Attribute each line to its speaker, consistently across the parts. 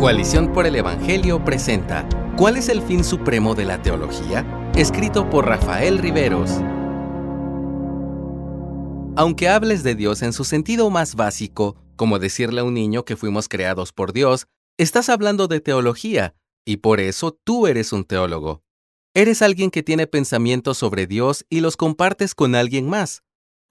Speaker 1: Coalición por el Evangelio presenta ¿Cuál es el fin supremo de la teología? Escrito por Rafael Riveros. Aunque hables de Dios en su sentido más básico, como decirle a un niño que fuimos creados por Dios, estás hablando de teología, y por eso tú eres un teólogo. Eres alguien que tiene pensamientos sobre Dios y los compartes con alguien más.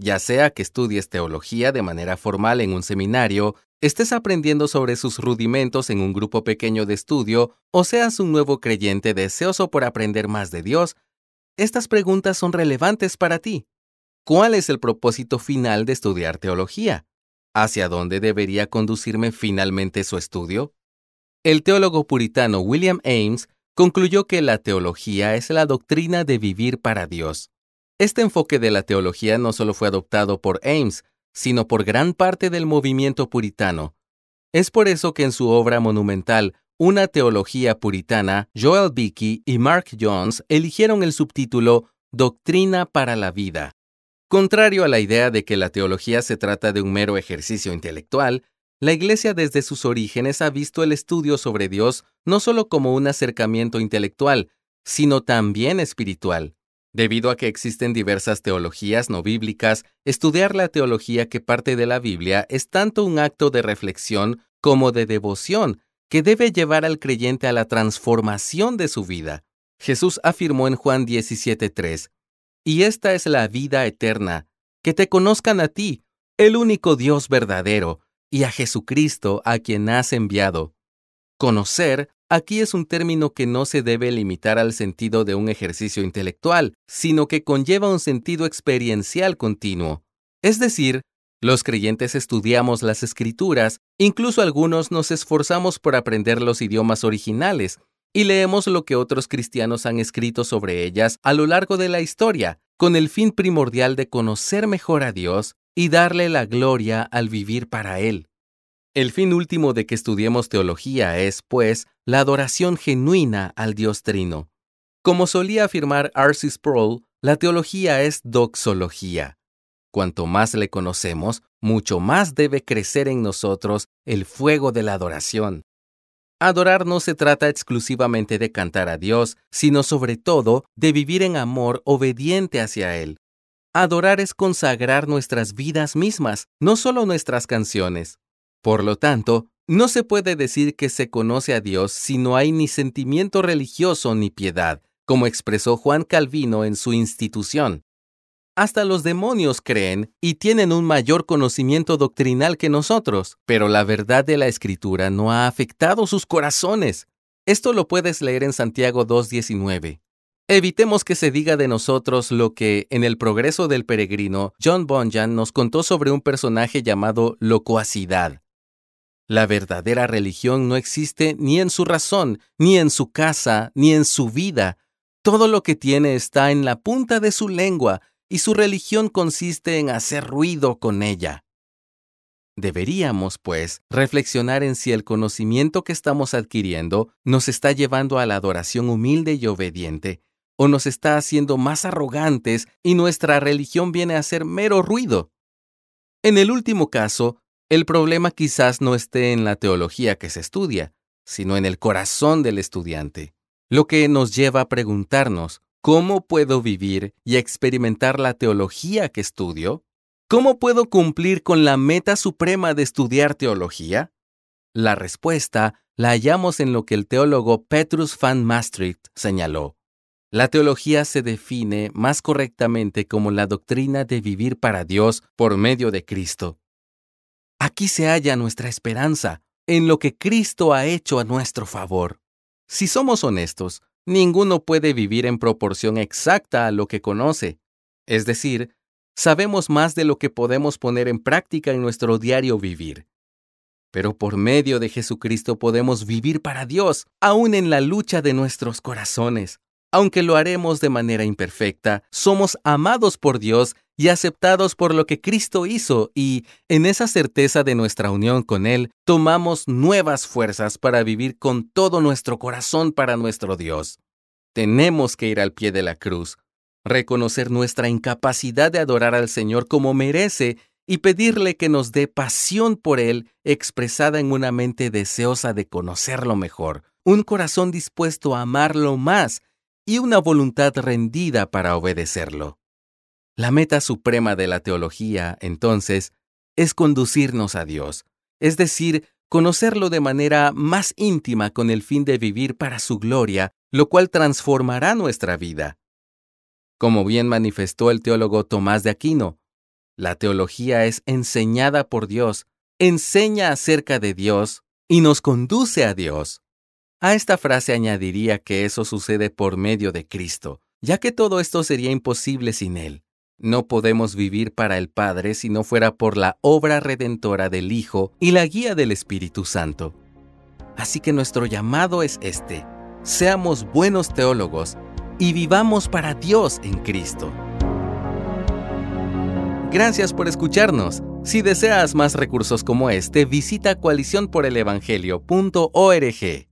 Speaker 1: Ya sea que estudies teología de manera formal en un seminario, estés aprendiendo sobre sus rudimentos en un grupo pequeño de estudio o seas un nuevo creyente deseoso por aprender más de Dios, estas preguntas son relevantes para ti. ¿Cuál es el propósito final de estudiar teología? ¿Hacia dónde debería conducirme finalmente su estudio? El teólogo puritano William Ames concluyó que la teología es la doctrina de vivir para Dios. Este enfoque de la teología no solo fue adoptado por Ames, sino por gran parte del movimiento puritano. Es por eso que en su obra monumental, Una teología puritana, Joel Bickey y Mark Jones eligieron el subtítulo Doctrina para la vida. Contrario a la idea de que la teología se trata de un mero ejercicio intelectual, la Iglesia desde sus orígenes ha visto el estudio sobre Dios no solo como un acercamiento intelectual, sino también espiritual. Debido a que existen diversas teologías no bíblicas, estudiar la teología que parte de la Biblia es tanto un acto de reflexión como de devoción que debe llevar al creyente a la transformación de su vida. Jesús afirmó en Juan 17:3, Y esta es la vida eterna, que te conozcan a ti, el único Dios verdadero, y a Jesucristo a quien has enviado. Conocer Aquí es un término que no se debe limitar al sentido de un ejercicio intelectual, sino que conlleva un sentido experiencial continuo. Es decir, los creyentes estudiamos las escrituras, incluso algunos nos esforzamos por aprender los idiomas originales, y leemos lo que otros cristianos han escrito sobre ellas a lo largo de la historia, con el fin primordial de conocer mejor a Dios y darle la gloria al vivir para Él. El fin último de que estudiemos teología es, pues, la adoración genuina al Dios Trino. Como solía afirmar R.C. Sproul, la teología es doxología. Cuanto más le conocemos, mucho más debe crecer en nosotros el fuego de la adoración. Adorar no se trata exclusivamente de cantar a Dios, sino sobre todo de vivir en amor obediente hacia Él. Adorar es consagrar nuestras vidas mismas, no solo nuestras canciones. Por lo tanto, no se puede decir que se conoce a Dios si no hay ni sentimiento religioso ni piedad, como expresó Juan Calvino en su institución. Hasta los demonios creen y tienen un mayor conocimiento doctrinal que nosotros, pero la verdad de la Escritura no ha afectado sus corazones. Esto lo puedes leer en Santiago 2.19. Evitemos que se diga de nosotros lo que, en el progreso del peregrino, John Bunyan nos contó sobre un personaje llamado locuacidad. La verdadera religión no existe ni en su razón, ni en su casa, ni en su vida. Todo lo que tiene está en la punta de su lengua, y su religión consiste en hacer ruido con ella. Deberíamos, pues, reflexionar en si el conocimiento que estamos adquiriendo nos está llevando a la adoración humilde y obediente, o nos está haciendo más arrogantes y nuestra religión viene a ser mero ruido. En el último caso, el problema quizás no esté en la teología que se estudia, sino en el corazón del estudiante, lo que nos lleva a preguntarnos, ¿cómo puedo vivir y experimentar la teología que estudio? ¿Cómo puedo cumplir con la meta suprema de estudiar teología? La respuesta la hallamos en lo que el teólogo Petrus van Maastricht señaló. La teología se define más correctamente como la doctrina de vivir para Dios por medio de Cristo. Aquí se halla nuestra esperanza, en lo que Cristo ha hecho a nuestro favor. Si somos honestos, ninguno puede vivir en proporción exacta a lo que conoce. Es decir, sabemos más de lo que podemos poner en práctica en nuestro diario vivir. Pero por medio de Jesucristo podemos vivir para Dios, aún en la lucha de nuestros corazones. Aunque lo haremos de manera imperfecta, somos amados por Dios y aceptados por lo que Cristo hizo y, en esa certeza de nuestra unión con Él, tomamos nuevas fuerzas para vivir con todo nuestro corazón para nuestro Dios. Tenemos que ir al pie de la cruz, reconocer nuestra incapacidad de adorar al Señor como merece y pedirle que nos dé pasión por Él expresada en una mente deseosa de conocerlo mejor, un corazón dispuesto a amarlo más y una voluntad rendida para obedecerlo. La meta suprema de la teología, entonces, es conducirnos a Dios, es decir, conocerlo de manera más íntima con el fin de vivir para su gloria, lo cual transformará nuestra vida. Como bien manifestó el teólogo Tomás de Aquino, la teología es enseñada por Dios, enseña acerca de Dios y nos conduce a Dios. A esta frase añadiría que eso sucede por medio de Cristo, ya que todo esto sería imposible sin Él. No podemos vivir para el Padre si no fuera por la obra redentora del Hijo y la guía del Espíritu Santo. Así que nuestro llamado es este. Seamos buenos teólogos y vivamos para Dios en Cristo. Gracias por escucharnos. Si deseas más recursos como este, visita coaliciónporelevangelio.org.